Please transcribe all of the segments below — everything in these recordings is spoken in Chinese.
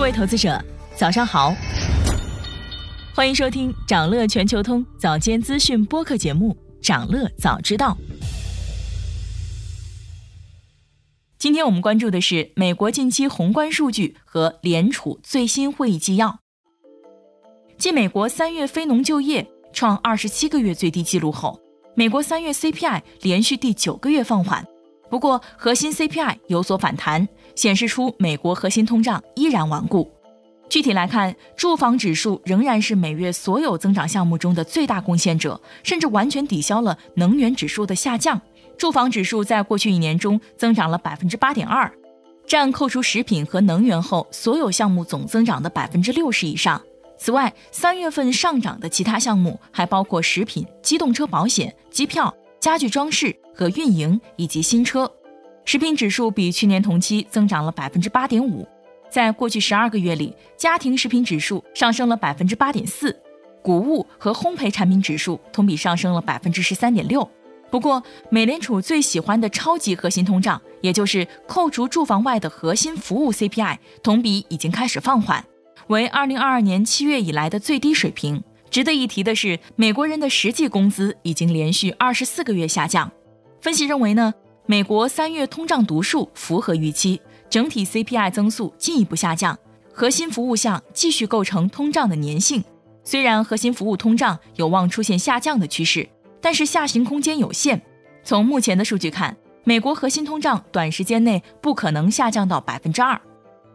各位投资者，早上好，欢迎收听长乐全球通早间资讯播客节目《长乐早知道》。今天我们关注的是美国近期宏观数据和联储最新会议纪要。继美国三月非农就业创二十七个月最低纪录后，美国三月 CPI 连续第九个月放缓。不过，核心 CPI 有所反弹，显示出美国核心通胀依然顽固。具体来看，住房指数仍然是每月所有增长项目中的最大贡献者，甚至完全抵消了能源指数的下降。住房指数在过去一年中增长了百分之八点二，占扣除食品和能源后所有项目总增长的百分之六十以上。此外，三月份上涨的其他项目还包括食品、机动车保险、机票。家具装饰和运营以及新车，食品指数比去年同期增长了百分之八点五。在过去十二个月里，家庭食品指数上升了百分之八点四，谷物和烘焙产品指数同比上升了百分之十三点六。不过，美联储最喜欢的超级核心通胀，也就是扣除住房外的核心服务 CPI，同比已经开始放缓，为二零二二年七月以来的最低水平。值得一提的是，美国人的实际工资已经连续二十四个月下降。分析认为呢，美国三月通胀读数符合预期，整体 CPI 增速进一步下降，核心服务项继续构成通胀的粘性。虽然核心服务通胀有望出现下降的趋势，但是下行空间有限。从目前的数据看，美国核心通胀短时间内不可能下降到百分之二。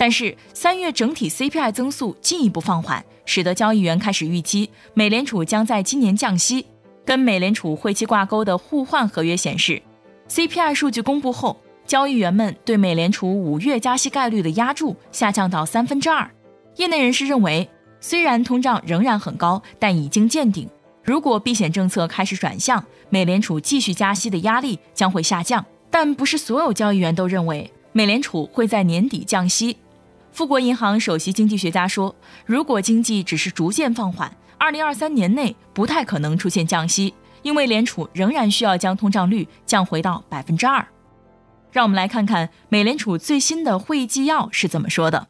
但是三月整体 CPI 增速进一步放缓，使得交易员开始预期美联储将在今年降息。跟美联储会期挂钩的互换合约显示，CPI 数据公布后，交易员们对美联储五月加息概率的压注下降到三分之二。业内人士认为，虽然通胀仍然很高，但已经见顶。如果避险政策开始转向，美联储继续加息的压力将会下降。但不是所有交易员都认为美联储会在年底降息。富国银行首席经济学家说：“如果经济只是逐渐放缓，二零二三年内不太可能出现降息，因为联储仍然需要将通胀率降回到百分之二。”让我们来看看美联储最新的会议纪要是怎么说的。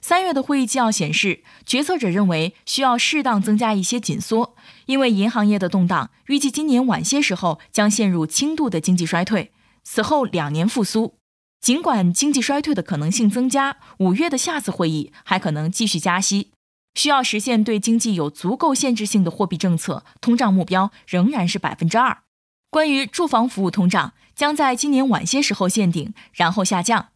三月的会议纪要显示，决策者认为需要适当增加一些紧缩，因为银行业的动荡预计今年晚些时候将陷入轻度的经济衰退，此后两年复苏。尽管经济衰退的可能性增加，五月的下次会议还可能继续加息。需要实现对经济有足够限制性的货币政策，通胀目标仍然是百分之二。关于住房服务通胀，将在今年晚些时候见顶，然后下降。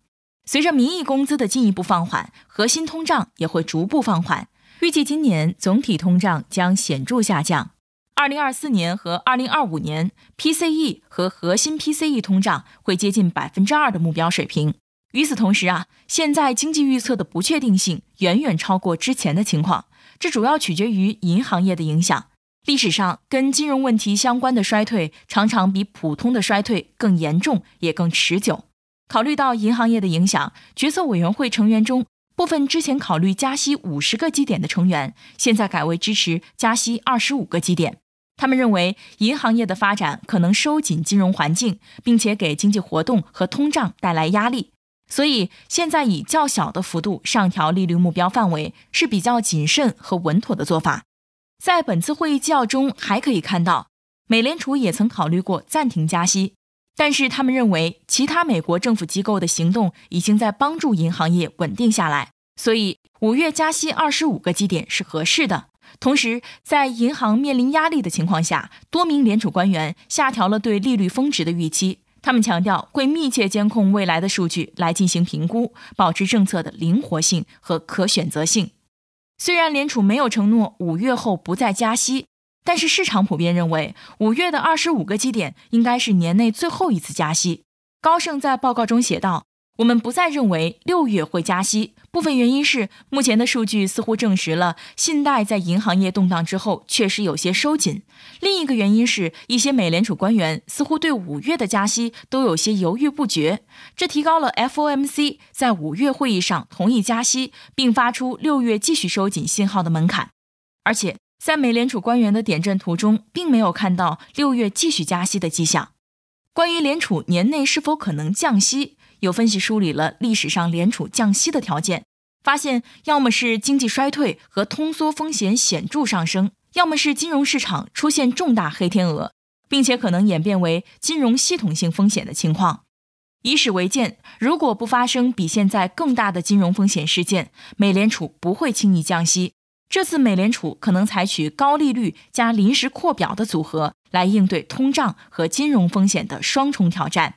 随着名义工资的进一步放缓，核心通胀也会逐步放缓。预计今年总体通胀将显著下降。二零二四年和二零二五年，PCE 和核心 PCE 通胀会接近百分之二的目标水平。与此同时啊，现在经济预测的不确定性远远超过之前的情况，这主要取决于银行业的影响。历史上跟金融问题相关的衰退常常比普通的衰退更严重，也更持久。考虑到银行业的影响，决策委员会成员中部分之前考虑加息五十个基点的成员，现在改为支持加息二十五个基点。他们认为，银行业的发展可能收紧金融环境，并且给经济活动和通胀带来压力，所以现在以较小的幅度上调利率目标范围是比较谨慎和稳妥的做法。在本次会议纪要中，还可以看到，美联储也曾考虑过暂停加息，但是他们认为其他美国政府机构的行动已经在帮助银行业稳定下来，所以五月加息二十五个基点是合适的。同时，在银行面临压力的情况下，多名联储官员下调了对利率峰值的预期。他们强调会密切监控未来的数据来进行评估，保持政策的灵活性和可选择性。虽然联储没有承诺五月后不再加息，但是市场普遍认为五月的二十五个基点应该是年内最后一次加息。高盛在报告中写道。我们不再认为六月会加息，部分原因是目前的数据似乎证实了信贷在银行业动荡之后确实有些收紧。另一个原因是一些美联储官员似乎对五月的加息都有些犹豫不决，这提高了 FOMC 在五月会议上同意加息并发出六月继续收紧信号的门槛。而且在美联储官员的点阵图中，并没有看到六月继续加息的迹象。关于联储年内是否可能降息？有分析梳理了历史上联储降息的条件，发现要么是经济衰退和通缩风险显著上升，要么是金融市场出现重大黑天鹅，并且可能演变为金融系统性风险的情况。以史为鉴，如果不发生比现在更大的金融风险事件，美联储不会轻易降息。这次美联储可能采取高利率加临时扩表的组合，来应对通胀和金融风险的双重挑战。